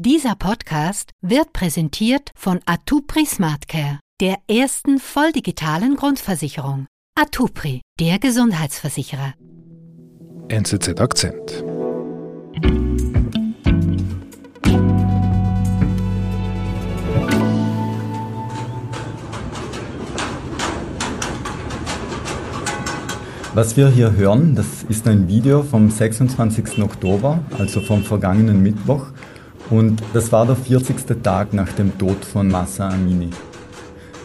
Dieser Podcast wird präsentiert von Atupri SmartCare, der ersten volldigitalen Grundversicherung. Atupri, der Gesundheitsversicherer. NZZ Akzent. Was wir hier hören, das ist ein Video vom 26. Oktober, also vom vergangenen Mittwoch. Und das war der 40. Tag nach dem Tod von Massa Amini.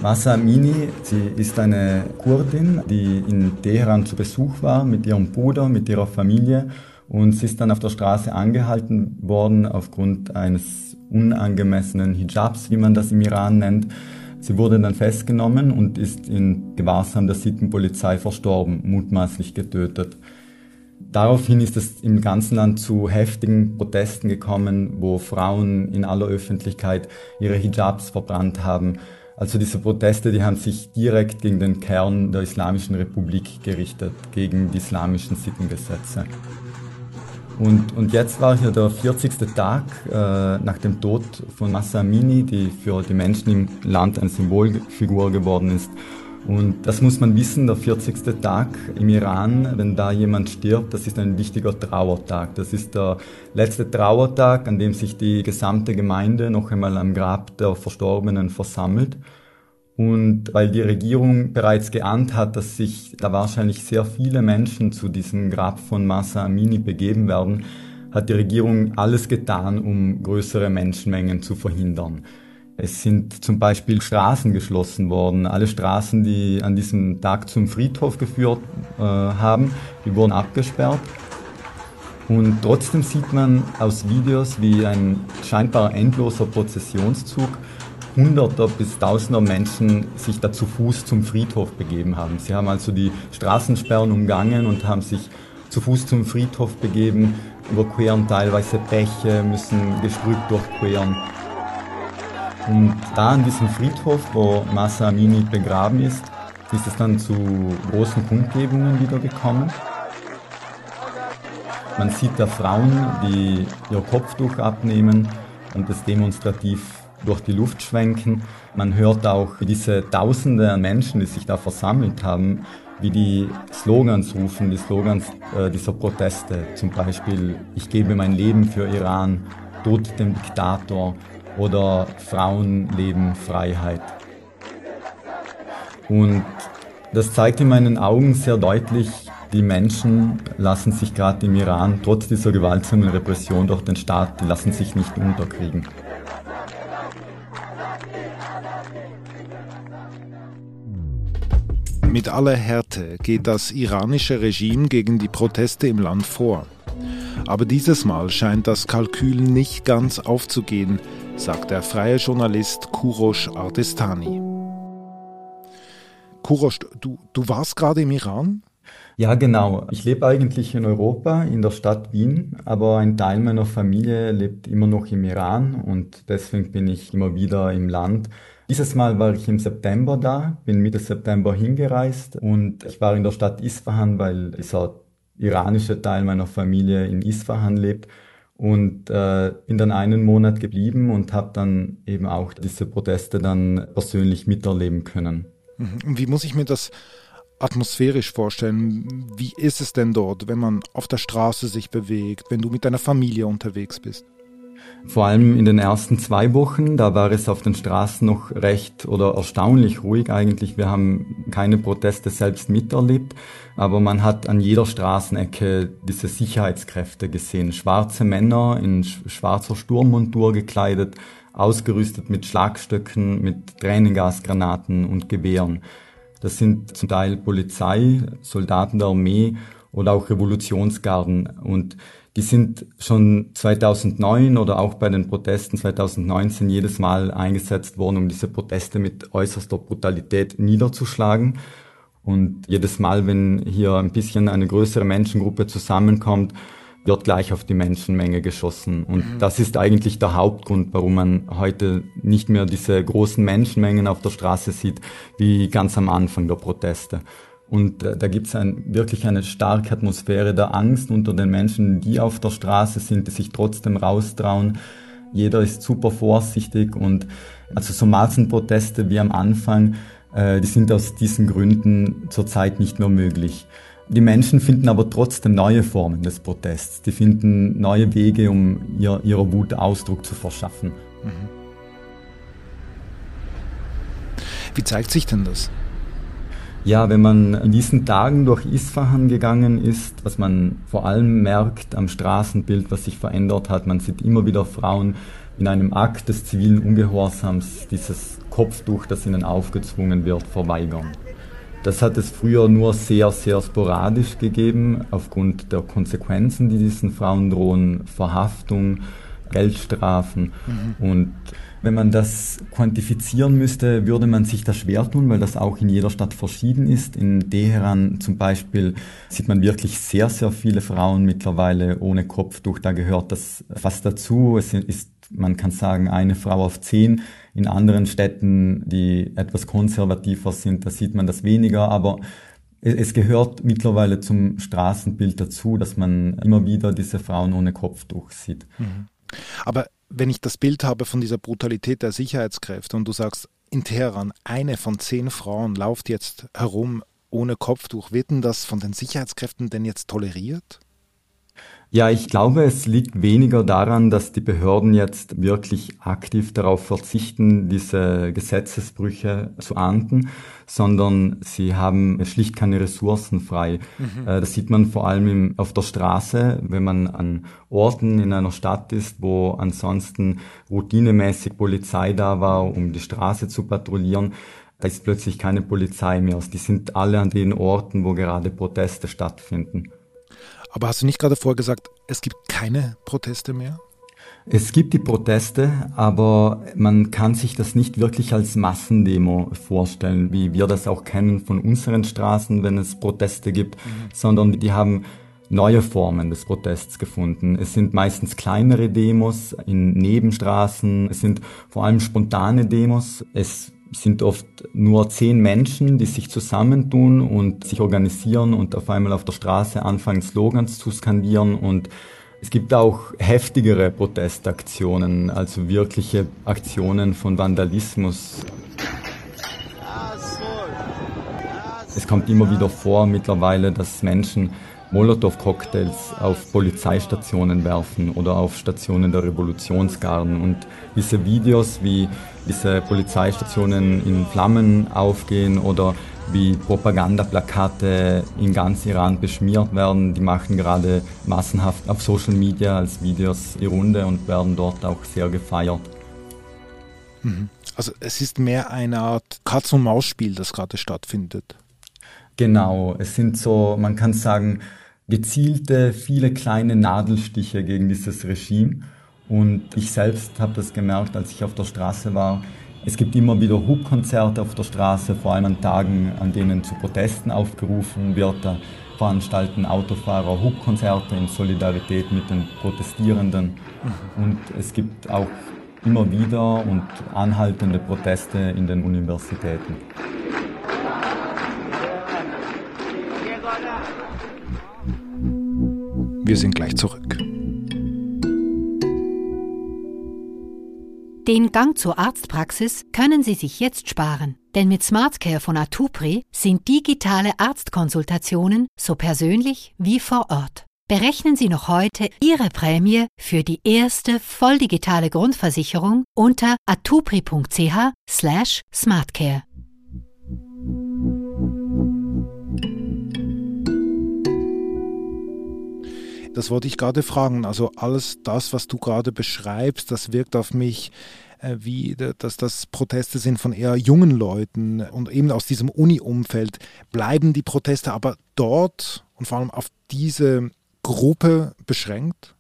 Massa Amini, sie ist eine Kurdin, die in Teheran zu Besuch war mit ihrem Bruder, mit ihrer Familie. Und sie ist dann auf der Straße angehalten worden aufgrund eines unangemessenen Hijabs, wie man das im Iran nennt. Sie wurde dann festgenommen und ist in Gewahrsam der Sittenpolizei verstorben, mutmaßlich getötet. Daraufhin ist es im ganzen Land zu heftigen Protesten gekommen, wo Frauen in aller Öffentlichkeit ihre Hijabs verbrannt haben. Also diese Proteste, die haben sich direkt gegen den Kern der Islamischen Republik gerichtet, gegen die islamischen Sittengesetze. Und, und jetzt war hier der 40. Tag äh, nach dem Tod von Massa Amini, die für die Menschen im Land eine Symbolfigur geworden ist. Und das muss man wissen, der 40. Tag im Iran, wenn da jemand stirbt, das ist ein wichtiger Trauertag. Das ist der letzte Trauertag, an dem sich die gesamte Gemeinde noch einmal am Grab der Verstorbenen versammelt. Und weil die Regierung bereits geahnt hat, dass sich da wahrscheinlich sehr viele Menschen zu diesem Grab von Masa Amini begeben werden, hat die Regierung alles getan, um größere Menschenmengen zu verhindern. Es sind zum Beispiel Straßen geschlossen worden. Alle Straßen, die an diesem Tag zum Friedhof geführt äh, haben, die wurden abgesperrt. Und trotzdem sieht man aus Videos, wie ein scheinbar endloser Prozessionszug Hunderter bis Tausender Menschen sich da zu Fuß zum Friedhof begeben haben. Sie haben also die Straßensperren umgangen und haben sich zu Fuß zum Friedhof begeben, überqueren teilweise Bäche, müssen Gestrüpp durchqueren. Und da an diesem Friedhof, wo Masa Amini begraben ist, ist es dann zu großen Kundgebungen wieder gekommen. Man sieht da Frauen, die ihr Kopftuch abnehmen und es demonstrativ durch die Luft schwenken. Man hört auch diese Tausende an Menschen, die sich da versammelt haben, wie die Slogans rufen, die Slogans äh, dieser Proteste. Zum Beispiel, ich gebe mein Leben für Iran, Tod dem Diktator oder Frauen leben Freiheit. Und das zeigt in meinen Augen sehr deutlich, die Menschen lassen sich gerade im Iran, trotz dieser gewaltsamen Repression durch den Staat, die lassen sich nicht unterkriegen. Mit aller Härte geht das iranische Regime gegen die Proteste im Land vor. Aber dieses Mal scheint das Kalkül nicht ganz aufzugehen, sagt der freie Journalist Kurosh Ardestani. Kurosh, du, du warst gerade im Iran? Ja, genau. Ich lebe eigentlich in Europa, in der Stadt Wien, aber ein Teil meiner Familie lebt immer noch im Iran und deswegen bin ich immer wieder im Land. Dieses Mal war ich im September da, bin Mitte September hingereist und ich war in der Stadt Isfahan, weil dieser iranische Teil meiner Familie in Isfahan lebt und äh, bin dann einen Monat geblieben und habe dann eben auch diese Proteste dann persönlich miterleben können. Mhm. Wie muss ich mir das atmosphärisch vorstellen? Wie ist es denn dort, wenn man auf der Straße sich bewegt, wenn du mit deiner Familie unterwegs bist? Vor allem in den ersten zwei Wochen, da war es auf den Straßen noch recht oder erstaunlich ruhig eigentlich. Wir haben keine Proteste selbst miterlebt, aber man hat an jeder Straßenecke diese Sicherheitskräfte gesehen. Schwarze Männer in schwarzer Sturmmontur gekleidet, ausgerüstet mit Schlagstöcken, mit Tränengasgranaten und Gewehren. Das sind zum Teil Polizei, Soldaten der Armee oder auch Revolutionsgarden und die sind schon 2009 oder auch bei den Protesten 2019 jedes Mal eingesetzt worden, um diese Proteste mit äußerster Brutalität niederzuschlagen. Und jedes Mal, wenn hier ein bisschen eine größere Menschengruppe zusammenkommt, wird gleich auf die Menschenmenge geschossen. Und mhm. das ist eigentlich der Hauptgrund, warum man heute nicht mehr diese großen Menschenmengen auf der Straße sieht, wie ganz am Anfang der Proteste. Und äh, da gibt es ein, wirklich eine starke Atmosphäre der Angst unter den Menschen, die auf der Straße sind, die sich trotzdem raustrauen. Jeder ist super vorsichtig und also so Massenproteste wie am Anfang, äh, die sind aus diesen Gründen zurzeit nicht mehr möglich. Die Menschen finden aber trotzdem neue Formen des Protests. Die finden neue Wege, um ihr, ihrer Wut Ausdruck zu verschaffen. Wie zeigt sich denn das? Ja, wenn man in diesen Tagen durch Isfahan gegangen ist, was man vor allem merkt am Straßenbild, was sich verändert hat, man sieht immer wieder Frauen in einem Akt des zivilen Ungehorsams dieses Kopftuch, das ihnen aufgezwungen wird, verweigern. Das hat es früher nur sehr, sehr sporadisch gegeben, aufgrund der Konsequenzen, die diesen Frauen drohen, Verhaftung, Geldstrafen mhm. und wenn man das quantifizieren müsste, würde man sich das schwer tun, weil das auch in jeder Stadt verschieden ist. In Teheran zum Beispiel sieht man wirklich sehr, sehr viele Frauen mittlerweile ohne Kopftuch. Da gehört das fast dazu. Es ist, man kann sagen, eine Frau auf zehn. In anderen Städten, die etwas konservativer sind, da sieht man das weniger. Aber es gehört mittlerweile zum Straßenbild dazu, dass man immer wieder diese Frauen ohne Kopftuch sieht. Mhm. Aber wenn ich das Bild habe von dieser Brutalität der Sicherheitskräfte und du sagst, in Teheran, eine von zehn Frauen läuft jetzt herum ohne Kopftuch, wird denn das von den Sicherheitskräften denn jetzt toleriert? Ja, ich glaube, es liegt weniger daran, dass die Behörden jetzt wirklich aktiv darauf verzichten, diese Gesetzesbrüche zu ahnden, sondern sie haben schlicht keine Ressourcen frei. Mhm. Äh, das sieht man vor allem auf der Straße, wenn man an Orten in einer Stadt ist, wo ansonsten routinemäßig Polizei da war, um die Straße zu patrouillieren da ist plötzlich keine Polizei mehr. Die sind alle an den Orten, wo gerade Proteste stattfinden. Aber hast du nicht gerade vorher gesagt, es gibt keine Proteste mehr? Es gibt die Proteste, aber man kann sich das nicht wirklich als Massendemo vorstellen, wie wir das auch kennen von unseren Straßen, wenn es Proteste gibt, mhm. sondern die haben neue Formen des Protests gefunden. Es sind meistens kleinere Demos in Nebenstraßen, es sind vor allem spontane Demos. Es sind oft nur zehn Menschen, die sich zusammentun und sich organisieren und auf einmal auf der Straße anfangen, Slogans zu skandieren und es gibt auch heftigere Protestaktionen, also wirkliche Aktionen von Vandalismus. Es kommt immer wieder vor mittlerweile, dass Menschen Molotow-Cocktails auf Polizeistationen werfen oder auf Stationen der Revolutionsgarden. Und diese Videos, wie diese Polizeistationen in Flammen aufgehen oder wie Propagandaplakate in ganz Iran beschmiert werden, die machen gerade massenhaft auf Social Media als Videos die Runde und werden dort auch sehr gefeiert. Mhm. Also es ist mehr eine Art Katz-und-Maus-Spiel, das gerade stattfindet. Genau, es sind so, man kann sagen, gezielte, viele kleine Nadelstiche gegen dieses Regime. Und ich selbst habe das gemerkt, als ich auf der Straße war. Es gibt immer wieder Hubkonzerte auf der Straße, vor allem an Tagen, an denen zu Protesten aufgerufen wird. Da veranstalten Autofahrer Hubkonzerte in Solidarität mit den Protestierenden. Und es gibt auch immer wieder und anhaltende Proteste in den Universitäten. Wir sind gleich zurück. Den Gang zur Arztpraxis können Sie sich jetzt sparen, denn mit SmartCare von Atupri sind digitale Arztkonsultationen so persönlich wie vor Ort. Berechnen Sie noch heute Ihre Prämie für die erste volldigitale Grundversicherung unter atupri.ch/smartcare. Das wollte ich gerade fragen. Also alles das, was du gerade beschreibst, das wirkt auf mich äh, wie, dass das Proteste sind von eher jungen Leuten und eben aus diesem Uni-Umfeld. Bleiben die Proteste aber dort und vor allem auf diese Gruppe beschränkt?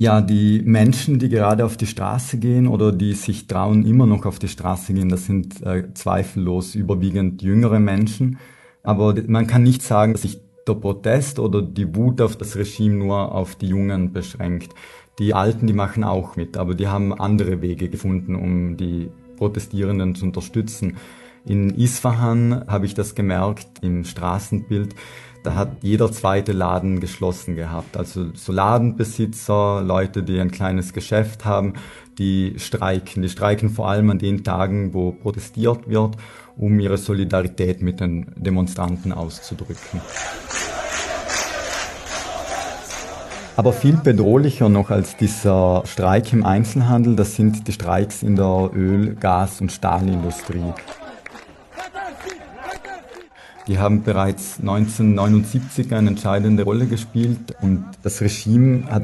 Ja, die Menschen, die gerade auf die Straße gehen oder die sich trauen, immer noch auf die Straße gehen, das sind äh, zweifellos überwiegend jüngere Menschen. Aber man kann nicht sagen, dass sich der Protest oder die Wut auf das Regime nur auf die Jungen beschränkt. Die Alten, die machen auch mit, aber die haben andere Wege gefunden, um die Protestierenden zu unterstützen. In Isfahan habe ich das gemerkt im Straßenbild. da hat jeder zweite Laden geschlossen gehabt. Also so Ladenbesitzer, Leute, die ein kleines Geschäft haben, die streiken. Die streiken vor allem an den Tagen, wo protestiert wird, um ihre Solidarität mit den Demonstranten auszudrücken. Aber viel bedrohlicher noch als dieser Streik im Einzelhandel, das sind die Streiks in der Öl-, Gas- und Stahlindustrie. Die haben bereits 1979 eine entscheidende Rolle gespielt und das Regime hat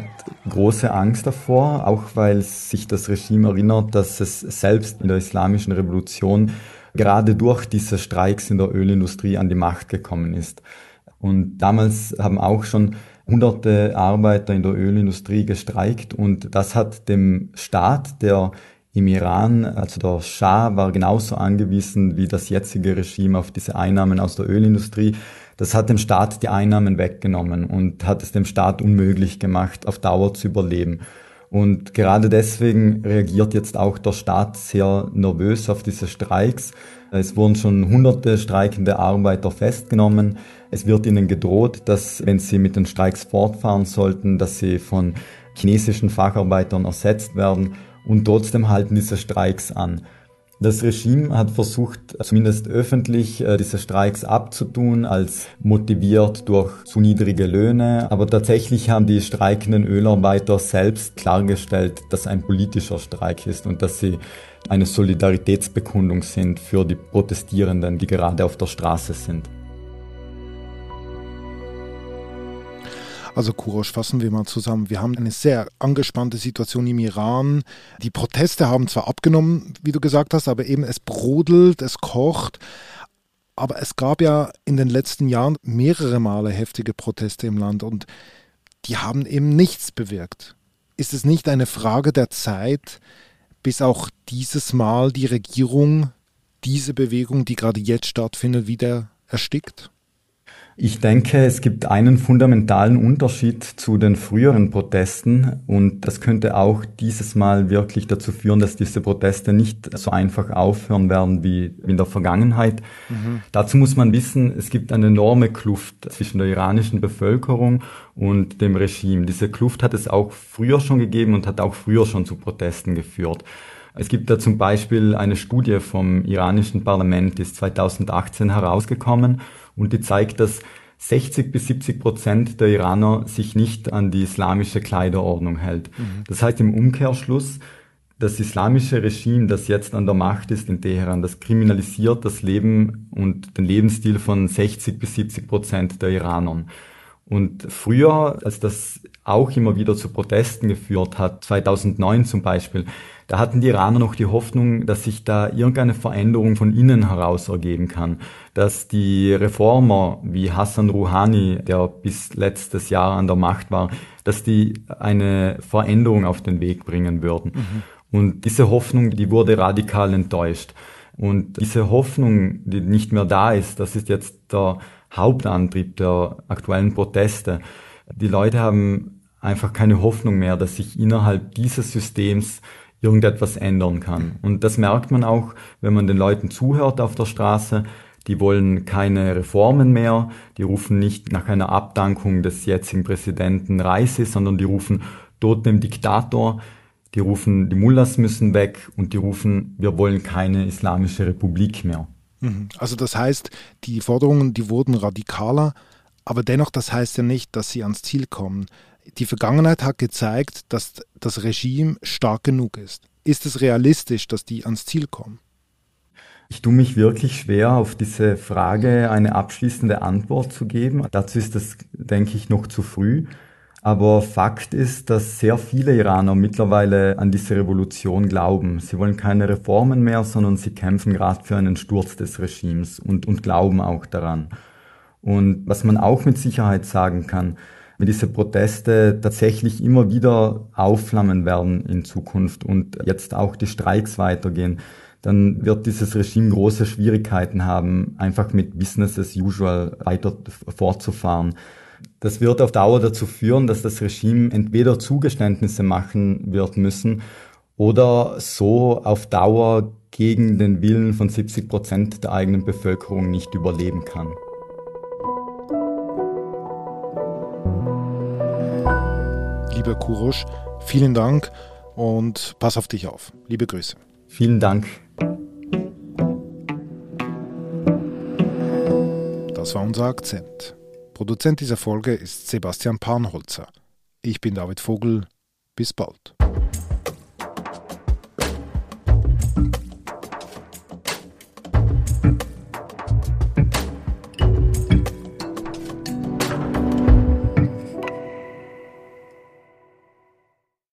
große Angst davor, auch weil sich das Regime erinnert, dass es selbst in der islamischen Revolution gerade durch diese Streiks in der Ölindustrie an die Macht gekommen ist. Und damals haben auch schon hunderte Arbeiter in der Ölindustrie gestreikt und das hat dem Staat, der im Iran, also der Schah war genauso angewiesen wie das jetzige Regime auf diese Einnahmen aus der Ölindustrie. Das hat dem Staat die Einnahmen weggenommen und hat es dem Staat unmöglich gemacht, auf Dauer zu überleben. Und gerade deswegen reagiert jetzt auch der Staat sehr nervös auf diese Streiks. Es wurden schon hunderte streikende Arbeiter festgenommen. Es wird ihnen gedroht, dass wenn sie mit den Streiks fortfahren sollten, dass sie von chinesischen Facharbeitern ersetzt werden und trotzdem halten diese Streiks an. Das Regime hat versucht, zumindest öffentlich, äh, diese Streiks abzutun, als motiviert durch zu niedrige Löhne. Aber tatsächlich haben die streikenden Ölarbeiter selbst klargestellt, dass ein politischer Streik ist und dass sie eine Solidaritätsbekundung sind für die Protestierenden, die gerade auf der Straße sind. Also Kurosch, fassen wir mal zusammen. Wir haben eine sehr angespannte Situation im Iran. Die Proteste haben zwar abgenommen, wie du gesagt hast, aber eben es brodelt, es kocht. Aber es gab ja in den letzten Jahren mehrere Male heftige Proteste im Land und die haben eben nichts bewirkt. Ist es nicht eine Frage der Zeit, bis auch dieses Mal die Regierung diese Bewegung, die gerade jetzt stattfindet, wieder erstickt? Ich denke, es gibt einen fundamentalen Unterschied zu den früheren Protesten und das könnte auch dieses Mal wirklich dazu führen, dass diese Proteste nicht so einfach aufhören werden wie in der Vergangenheit. Mhm. Dazu muss man wissen, es gibt eine enorme Kluft zwischen der iranischen Bevölkerung und dem Regime. Diese Kluft hat es auch früher schon gegeben und hat auch früher schon zu Protesten geführt. Es gibt da zum Beispiel eine Studie vom iranischen Parlament, die ist 2018 herausgekommen und die zeigt, dass 60 bis 70 Prozent der Iraner sich nicht an die islamische Kleiderordnung hält. Mhm. Das heißt im Umkehrschluss, das islamische Regime, das jetzt an der Macht ist in Teheran, das kriminalisiert das Leben und den Lebensstil von 60 bis 70 Prozent der Iranern. Und früher, als das auch immer wieder zu Protesten geführt hat, 2009 zum Beispiel, da hatten die Iraner noch die Hoffnung, dass sich da irgendeine Veränderung von innen heraus ergeben kann, dass die Reformer wie Hassan Rouhani, der bis letztes Jahr an der Macht war, dass die eine Veränderung auf den Weg bringen würden. Mhm. Und diese Hoffnung, die wurde radikal enttäuscht. Und diese Hoffnung, die nicht mehr da ist, das ist jetzt der Hauptantrieb der aktuellen Proteste. Die Leute haben einfach keine Hoffnung mehr, dass sich innerhalb dieses Systems irgendetwas ändern kann. Und das merkt man auch, wenn man den Leuten zuhört auf der Straße. Die wollen keine Reformen mehr, die rufen nicht nach einer Abdankung des jetzigen Präsidenten Reisi, sondern die rufen Tod dem Diktator, die rufen, die Mullahs müssen weg und die rufen, wir wollen keine islamische Republik mehr. Mhm. Also das heißt, die Forderungen, die wurden radikaler, aber dennoch, das heißt ja nicht, dass sie ans Ziel kommen die Vergangenheit hat gezeigt, dass das Regime stark genug ist. Ist es realistisch, dass die ans Ziel kommen? Ich tue mich wirklich schwer, auf diese Frage eine abschließende Antwort zu geben. Dazu ist es, denke ich, noch zu früh. Aber Fakt ist, dass sehr viele Iraner mittlerweile an diese Revolution glauben. Sie wollen keine Reformen mehr, sondern sie kämpfen gerade für einen Sturz des Regimes und, und glauben auch daran. Und was man auch mit Sicherheit sagen kann, wenn diese Proteste tatsächlich immer wieder aufflammen werden in Zukunft und jetzt auch die Streiks weitergehen, dann wird dieses Regime große Schwierigkeiten haben, einfach mit Business as usual weiter fortzufahren. Das wird auf Dauer dazu führen, dass das Regime entweder Zugeständnisse machen wird müssen oder so auf Dauer gegen den Willen von 70 Prozent der eigenen Bevölkerung nicht überleben kann. Lieber Kurosch, vielen Dank und pass auf dich auf. Liebe Grüße. Vielen Dank. Das war unser Akzent. Produzent dieser Folge ist Sebastian Panholzer. Ich bin David Vogel. Bis bald.